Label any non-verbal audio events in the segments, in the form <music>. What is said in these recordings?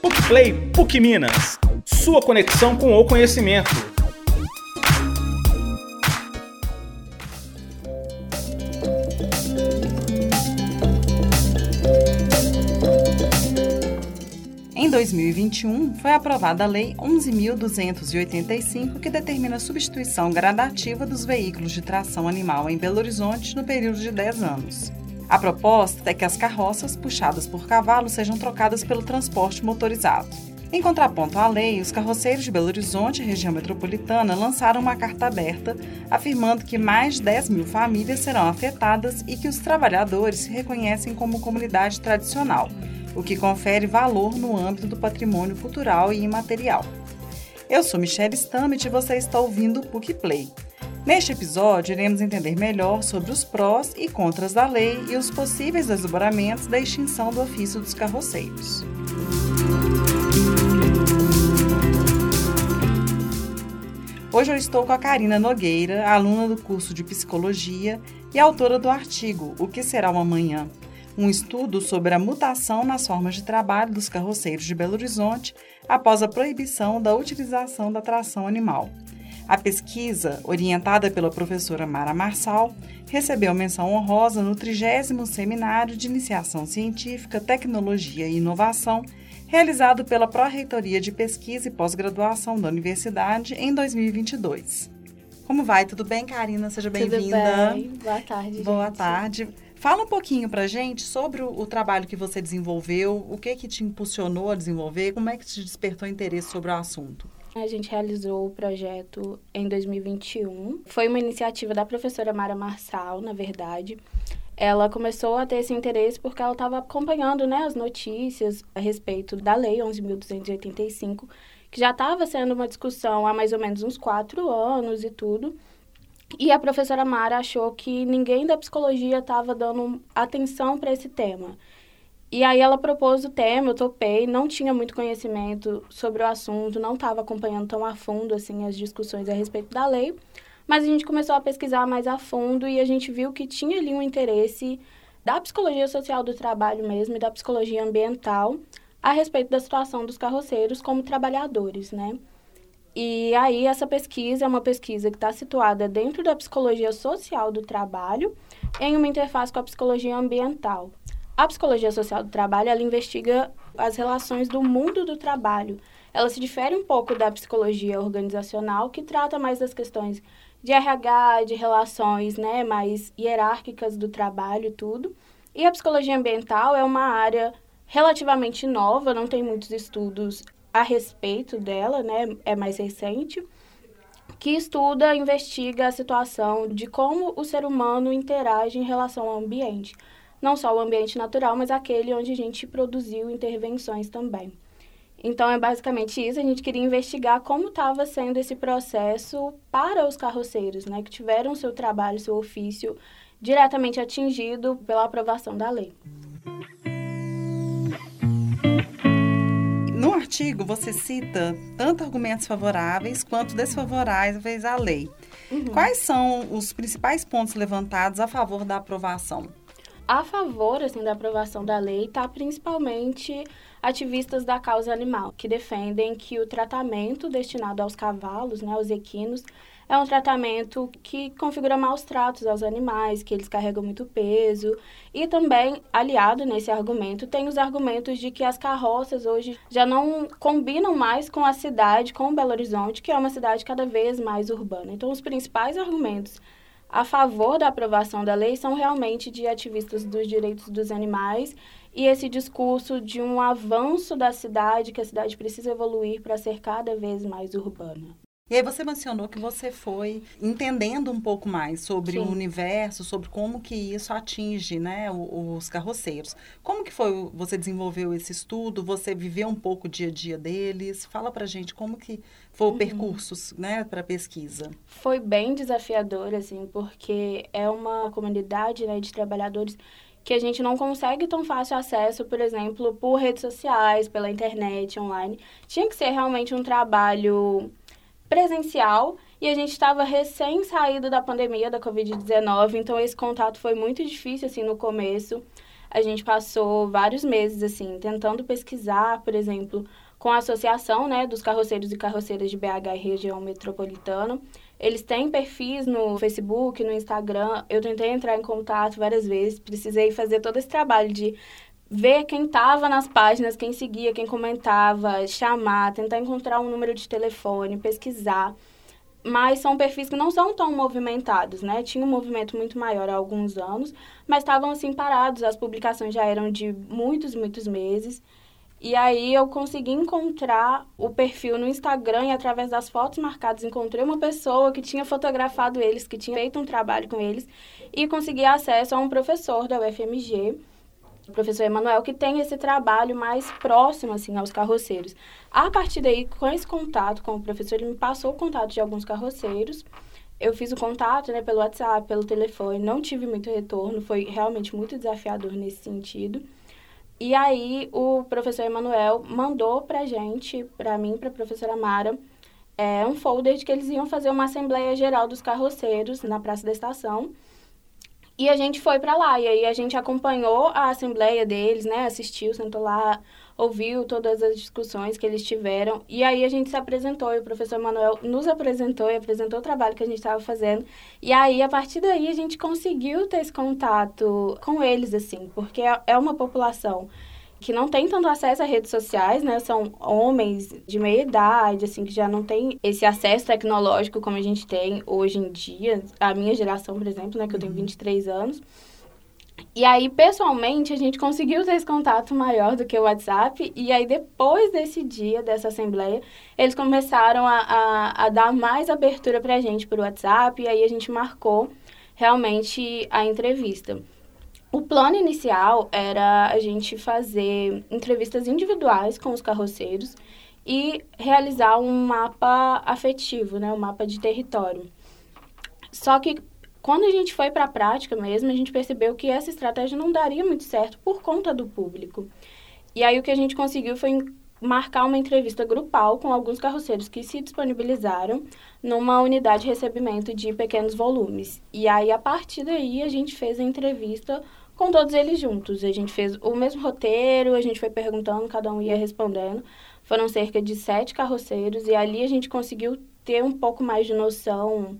PUC Play PUC Minas. Sua conexão com o conhecimento. Em 2021, foi aprovada a Lei 11.285, que determina a substituição gradativa dos veículos de tração animal em Belo Horizonte no período de 10 anos. A proposta é que as carroças puxadas por cavalos sejam trocadas pelo transporte motorizado. Em contraponto à lei, os carroceiros de Belo Horizonte e região metropolitana lançaram uma carta aberta afirmando que mais de 10 mil famílias serão afetadas e que os trabalhadores se reconhecem como comunidade tradicional, o que confere valor no âmbito do patrimônio cultural e imaterial. Eu sou Michelle Stammet e você está ouvindo o PUC Play. Neste episódio, iremos entender melhor sobre os prós e contras da lei e os possíveis desdobramentos da extinção do ofício dos carroceiros. Hoje eu estou com a Karina Nogueira, aluna do curso de Psicologia e autora do artigo O que será uma manhã? Um estudo sobre a mutação nas formas de trabalho dos carroceiros de Belo Horizonte após a proibição da utilização da tração animal. A pesquisa, orientada pela professora Mara Marçal, recebeu menção honrosa no 30 Seminário de Iniciação Científica, Tecnologia e Inovação, realizado pela Pró-Reitoria de Pesquisa e Pós-Graduação da Universidade em 2022. Como vai? Tudo bem, Karina? Seja bem-vinda. Bem. Boa tarde. Boa gente. tarde. Fala um pouquinho pra gente sobre o, o, trabalho que você desenvolveu, o que que te impulsionou a desenvolver, como é que te despertou interesse sobre o assunto? A gente realizou o projeto em 2021. Foi uma iniciativa da professora Mara Marçal, na verdade. Ela começou a ter esse interesse porque ela estava acompanhando né, as notícias a respeito da Lei 11.285, que já estava sendo uma discussão há mais ou menos uns quatro anos e tudo. E a professora Mara achou que ninguém da psicologia estava dando atenção para esse tema. E aí ela propôs o tema, eu topei, não tinha muito conhecimento sobre o assunto, não estava acompanhando tão a fundo assim as discussões a respeito da lei, mas a gente começou a pesquisar mais a fundo e a gente viu que tinha ali um interesse da psicologia social do trabalho mesmo e da psicologia ambiental a respeito da situação dos carroceiros como trabalhadores, né? E aí essa pesquisa é uma pesquisa que está situada dentro da psicologia social do trabalho em uma interface com a psicologia ambiental. A psicologia social do trabalho, ela investiga as relações do mundo do trabalho. Ela se difere um pouco da psicologia organizacional, que trata mais das questões de RH, de relações né, mais hierárquicas do trabalho tudo. E a psicologia ambiental é uma área relativamente nova, não tem muitos estudos a respeito dela, né, é mais recente, que estuda, investiga a situação de como o ser humano interage em relação ao ambiente não só o ambiente natural, mas aquele onde a gente produziu intervenções também. Então, é basicamente isso. A gente queria investigar como estava sendo esse processo para os carroceiros, né, que tiveram seu trabalho, seu ofício diretamente atingido pela aprovação da lei. No artigo, você cita tanto argumentos favoráveis quanto desfavoráveis à lei. Uhum. Quais são os principais pontos levantados a favor da aprovação? A favor assim, da aprovação da lei está principalmente ativistas da causa animal, que defendem que o tratamento destinado aos cavalos, né, aos equinos, é um tratamento que configura maus tratos aos animais, que eles carregam muito peso. E também, aliado nesse argumento, tem os argumentos de que as carroças hoje já não combinam mais com a cidade, com Belo Horizonte, que é uma cidade cada vez mais urbana. Então, os principais argumentos a favor da aprovação da lei são realmente de ativistas dos direitos dos animais e esse discurso de um avanço da cidade, que a cidade precisa evoluir para ser cada vez mais urbana. E aí você mencionou que você foi entendendo um pouco mais sobre Sim. o universo, sobre como que isso atinge, né, os carroceiros. Como que foi, você desenvolveu esse estudo? Você viveu um pouco o dia a dia deles? Fala pra gente como que foi o Uhum. percurso, né, para pesquisa. Foi bem desafiador, assim, porque é uma comunidade né, de trabalhadores que a gente não consegue tão fácil acesso, por exemplo, por redes sociais, pela internet, online. Tinha que ser realmente um trabalho presencial e a gente estava recém saído da pandemia da Covid-19, então esse contato foi muito difícil assim no começo. A gente passou vários meses, assim, tentando pesquisar, por exemplo, com a associação, né, dos carroceiros e carroceiras de BH e região metropolitana. Eles têm perfis no Facebook, no Instagram. Eu tentei entrar em contato várias vezes, precisei fazer todo esse trabalho de ver quem estava nas páginas, quem seguia, quem comentava, chamar, tentar encontrar um número de telefone, pesquisar. Mas são perfis que não são tão movimentados, né? Tinha um movimento muito maior há alguns anos, mas estavam assim parados. As publicações já eram de muitos, muitos meses. E aí eu consegui encontrar o perfil no Instagram e através das fotos marcadas encontrei uma pessoa que tinha fotografado eles, que tinha feito um trabalho com eles e consegui acesso a um professor da UFMG o professor Emanuel, que tem esse trabalho mais próximo, assim, aos carroceiros. A partir daí, com esse contato com o professor, ele me passou o contato de alguns carroceiros. Eu fiz o contato, né, pelo WhatsApp, pelo telefone, não tive muito retorno, foi realmente muito desafiador nesse sentido. E aí, o professor Emanuel mandou pra gente, pra mim, pra professora Mara, é, um folder de que eles iam fazer uma Assembleia Geral dos Carroceiros na Praça da Estação, e a gente foi para lá, e aí a gente acompanhou a assembleia deles, né? Assistiu, sentou lá, ouviu todas as discussões que eles tiveram. E aí a gente se apresentou, e o professor Manuel nos apresentou e apresentou o trabalho que a gente estava fazendo. E aí, a partir daí, a gente conseguiu ter esse contato com eles, assim, porque é, é uma população que não tem tanto acesso a redes sociais, né? São homens de meia idade, assim, que já não tem esse acesso tecnológico como a gente tem hoje em dia. A minha geração, por exemplo, né? Que eu tenho 23 uhum. anos. E aí, pessoalmente, a gente conseguiu ter esse contato maior do que o WhatsApp. E aí, depois desse dia, dessa assembleia, eles começaram a, a, a dar mais abertura pra gente por WhatsApp. E aí, a gente marcou realmente a entrevista. O plano inicial era a gente fazer entrevistas individuais com os carroceiros e realizar um mapa afetivo, né, um mapa de território. Só que quando a gente foi para a prática mesmo, a gente percebeu que essa estratégia não daria muito certo por conta do público. E aí o que a gente conseguiu foi marcar uma entrevista grupal com alguns carroceiros que se disponibilizaram numa unidade de recebimento de pequenos volumes. E aí, a partir daí, a gente fez a entrevista com todos eles juntos. A gente fez o mesmo roteiro, a gente foi perguntando, cada um ia respondendo. Foram cerca de sete carroceiros e ali a gente conseguiu ter um pouco mais de noção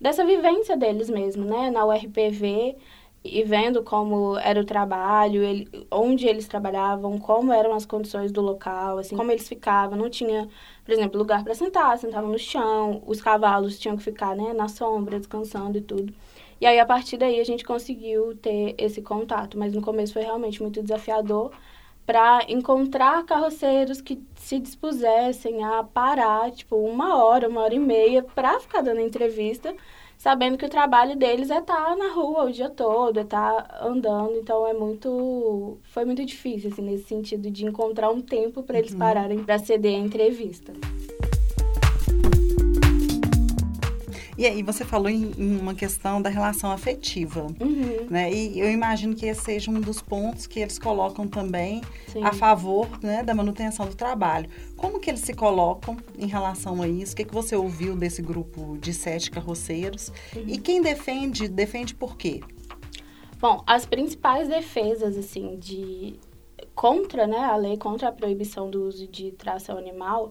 dessa vivência deles mesmo, né? Na URPV e vendo como era o trabalho, ele, onde eles trabalhavam, como eram as condições do local, assim, como eles ficavam. Não tinha, por exemplo, lugar para sentar, sentavam no chão, os cavalos tinham que ficar, né, na sombra, descansando e tudo. E aí, a partir daí, a gente conseguiu ter esse contato. Mas no começo foi realmente muito desafiador para encontrar carroceiros que se dispusessem a parar, tipo, uma hora, uma hora e meia, para ficar dando entrevista, sabendo que o trabalho deles é estar tá na rua o dia todo, é estar tá andando. Então, é muito... Foi muito difícil, assim, nesse sentido de encontrar um tempo para eles uhum. pararem para ceder a entrevista. E aí você falou em, em uma questão da relação afetiva, uhum. né? E eu imagino que esse seja um dos pontos que eles colocam também Sim. a favor né, da manutenção do trabalho. Como que eles se colocam em relação a isso? O que, que você ouviu desse grupo de sete carroceiros? Uhum. E quem defende, defende por quê? Bom, as principais defesas, assim, de contra, né, a lei contra a proibição do uso de tração animal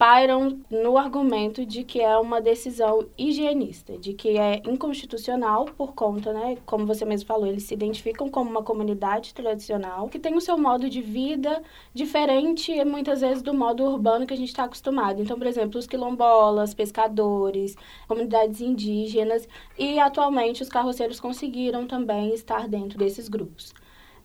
pairam no argumento de que é uma decisão higienista, de que é inconstitucional por conta, né, como você mesmo falou, eles se identificam como uma comunidade tradicional que tem o seu modo de vida diferente muitas vezes do modo urbano que a gente está acostumado. Então, por exemplo, os quilombolas, pescadores, comunidades indígenas e atualmente os carroceiros conseguiram também estar dentro desses grupos.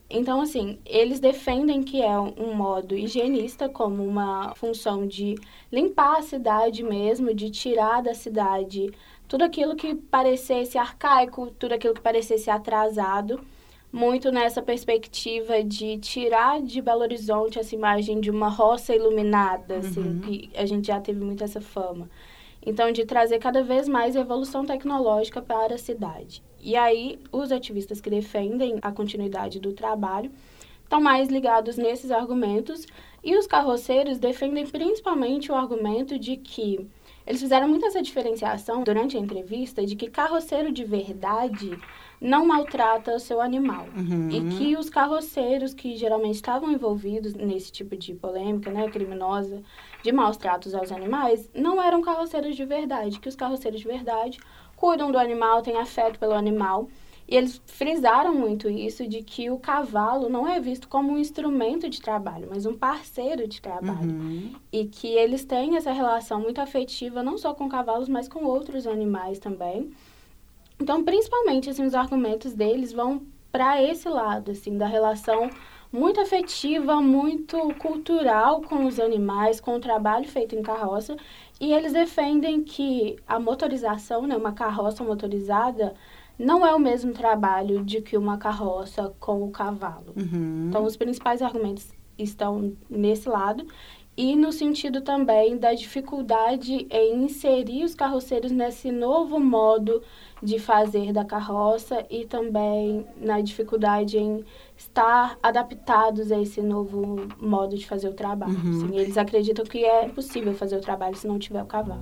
Então, assim, eles defendem que é um modo higienista, como uma função de limpar a cidade mesmo, de tirar da cidade tudo aquilo que parecesse arcaico, tudo aquilo que parecesse atrasado, muito nessa perspectiva de tirar de Belo Horizonte essa imagem de uma roça iluminada, assim, uhum. que a gente já teve muito essa fama. Então, de trazer cada vez mais evolução tecnológica para a cidade. E aí, os ativistas que defendem a continuidade do trabalho estão mais ligados nesses argumentos, e os carroceiros defendem principalmente o argumento de que eles fizeram muito essa diferenciação durante a entrevista de que carroceiro de verdade não maltrata o seu animal. Uhum. E que os carroceiros que geralmente estavam envolvidos nesse tipo de polêmica, né, criminosa, de maus tratos aos animais, não eram carroceiros de verdade. Que os carroceiros de verdade cuidam do animal, têm afeto pelo animal. E eles frisaram muito isso de que o cavalo não é visto como um instrumento de trabalho, mas um parceiro de trabalho. Uhum. E que eles têm essa relação muito afetiva, não só com cavalos, mas com outros animais também. Então, principalmente, assim, os argumentos deles vão para esse lado, assim, da relação muito afetiva, muito cultural com os animais, com o trabalho feito em carroça. E eles defendem que a motorização, né, uma carroça motorizada, não é o mesmo trabalho de que uma carroça com o cavalo. Uhum. Então, os principais argumentos estão nesse lado e no sentido também da dificuldade em inserir os carroceiros nesse novo modo de fazer da carroça e também na dificuldade em estar adaptados a esse novo modo de fazer o trabalho. Uhum. Assim, eles acreditam que é possível fazer o trabalho se não tiver o cavalo.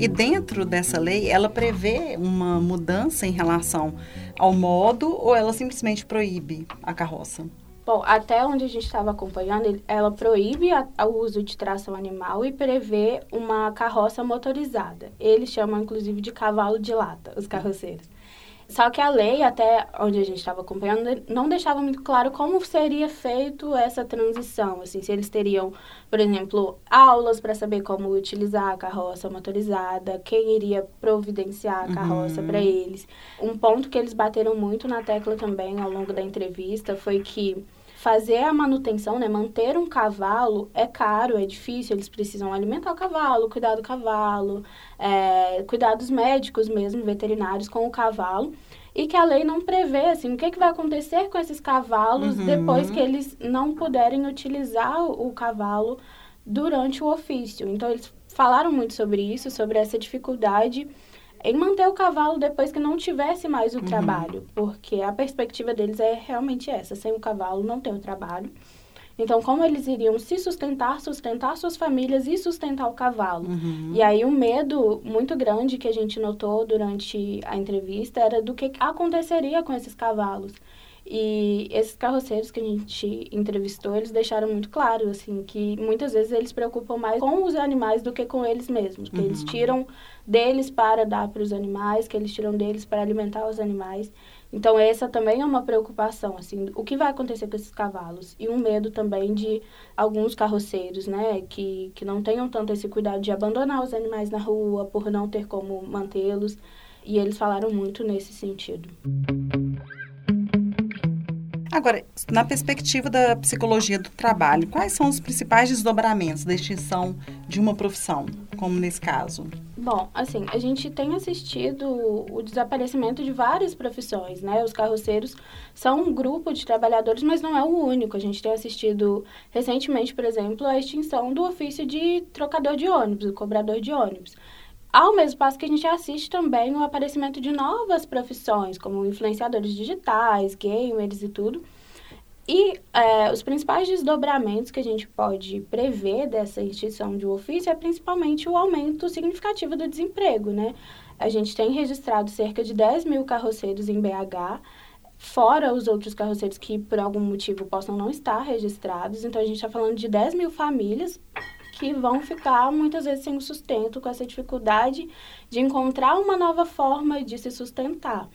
E dentro dessa lei, ela prevê uma mudança em relação ao modo ou ela simplesmente proíbe a carroça? Bom, até onde a gente estava acompanhando, ela proíbe o uso de tração animal e prevê uma carroça motorizada. Eles chamam, inclusive, de cavalo de lata, os carroceiros. Só que a lei, até onde a gente estava acompanhando, não deixava muito claro como seria feito essa transição. Assim, se eles teriam, por exemplo, aulas para saber como utilizar a carroça motorizada, quem iria providenciar a carroça uhum. para eles. Um ponto que eles bateram muito na tecla também ao longo da entrevista foi que fazer a manutenção, né, manter um cavalo é caro, é difícil, eles precisam alimentar o cavalo, cuidar do cavalo, é, cuidar dos médicos mesmo, veterinários com o cavalo, e que a lei não prevê, assim, o que, que vai acontecer com esses cavalos uhum. depois que eles não puderem utilizar o cavalo durante o ofício. Então, eles falaram muito sobre isso, sobre essa dificuldade em manter o cavalo depois que não tivesse mais o uhum. trabalho, porque a perspectiva deles é realmente essa: sem o cavalo não tem o trabalho. Então, como eles iriam se sustentar, sustentar suas famílias e sustentar o cavalo? Uhum. E aí, um medo muito grande que a gente notou durante a entrevista era do que aconteceria com esses cavalos. E esses carroceiros que a gente entrevistou, eles deixaram muito claro, assim, que muitas vezes eles preocupam mais com os animais do que com eles mesmos. Que uhum. eles tiram deles para dar para os animais, que eles tiram deles para alimentar os animais. Então, essa também é uma preocupação, assim, o que vai acontecer com esses cavalos? E um medo também de alguns carroceiros, né, que, que não tenham tanto esse cuidado de abandonar os animais na rua por não ter como mantê-los. E eles falaram muito nesse sentido. Agora, na perspectiva da psicologia do trabalho, quais são os principais desdobramentos da extinção de uma profissão, como nesse caso? Bom, assim, a gente tem assistido o desaparecimento de várias profissões, né? Os carroceiros são um grupo de trabalhadores, mas não é o único. A gente tem assistido recentemente, por exemplo, a extinção do ofício de trocador de ônibus, o cobrador de ônibus. Ao mesmo passo que a gente assiste também o aparecimento de novas profissões, como influenciadores digitais, gamers e tudo. E é, os principais desdobramentos que a gente pode prever dessa extinção de ofício é principalmente o aumento significativo do desemprego, né? A gente tem registrado cerca de 10 mil carroceiros em BH, fora os outros carroceiros que por algum motivo possam não estar registrados. Então, a gente está falando de 10 mil famílias que vão ficar muitas vezes sem sustento, com essa dificuldade de encontrar uma nova forma de se sustentar.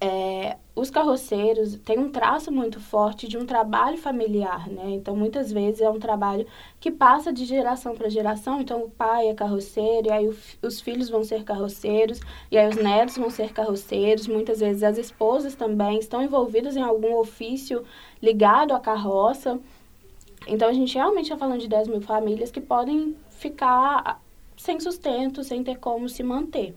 É, os carroceiros têm um traço muito forte de um trabalho familiar, né? Então, muitas vezes é um trabalho que passa de geração para geração. Então, o pai é carroceiro, e aí o, os filhos vão ser carroceiros, e aí os netos vão ser carroceiros. Muitas vezes as esposas também estão envolvidas em algum ofício ligado à carroça. Então, a gente realmente está falando de 10 mil famílias que podem ficar sem sustento, sem ter como se manter.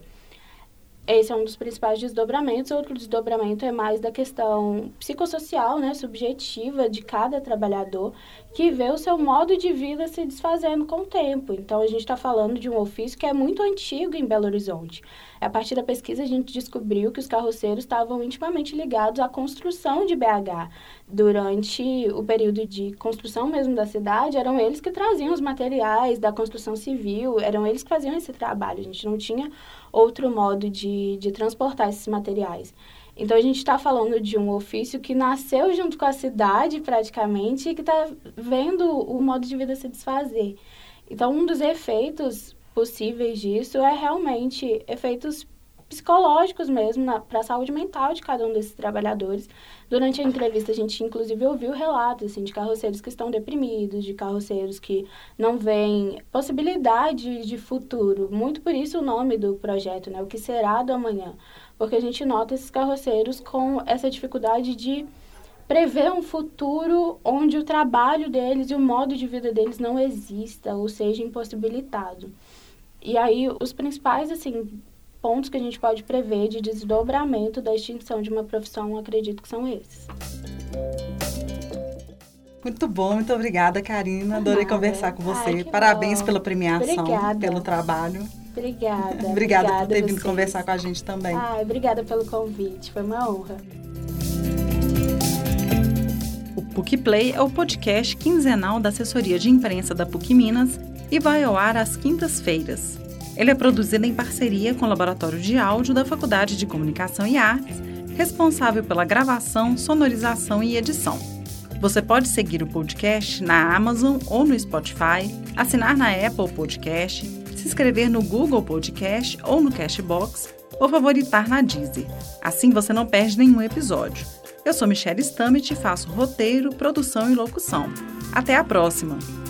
Esse é um dos principais desdobramentos. Outro desdobramento é mais da questão psicossocial, né, subjetiva de cada trabalhador, que vê o seu modo de vida se desfazendo com o tempo. Então, a gente está falando de um ofício que é muito antigo em Belo Horizonte. A partir da pesquisa, a gente descobriu que os carroceiros estavam intimamente ligados à construção de BH. Durante o período de construção mesmo da cidade, eram eles que traziam os materiais da construção civil, eram eles que faziam esse trabalho. A gente não tinha outro modo de, de transportar esses materiais. Então, a gente está falando de um ofício que nasceu junto com a cidade, praticamente, e que está vendo o modo de vida se desfazer. Então, um dos efeitos possíveis disso é realmente efeitos psicológicos mesmo para a saúde mental de cada um desses trabalhadores. Durante a entrevista, a gente inclusive ouviu relatos assim, de carroceiros que estão deprimidos, de carroceiros que não veem possibilidade de futuro. Muito por isso o nome do projeto, né? O que será do amanhã? Porque a gente nota esses carroceiros com essa dificuldade de prever um futuro onde o trabalho deles e o modo de vida deles não exista ou seja impossibilitado. E aí, os principais, assim, pontos que a gente pode prever de desdobramento da extinção de uma profissão, acredito que são esses. Muito bom, muito obrigada, Karina. Adorei Nada. conversar com você. Ai, Parabéns bom. pela premiação, obrigada. pelo trabalho. Obrigada. obrigada, <laughs> obrigada por ter vindo conversar com a gente também. Ai, obrigada pelo convite, foi uma honra. O PUC Play é o podcast quinzenal da assessoria de imprensa da PUC Minas e vai ao ar às quintas-feiras. Ele é produzido em parceria com o Laboratório de Áudio da Faculdade de Comunicação e Artes, responsável pela gravação, sonorização e edição. Você pode seguir o podcast na Amazon ou no Spotify, assinar na Apple Podcast, se inscrever no Google Podcast ou no Cashbox ou favoritar na Deezer. Assim você não perde nenhum episódio. Eu sou Michelle Stammet e faço roteiro, produção e locução. Até a próxima!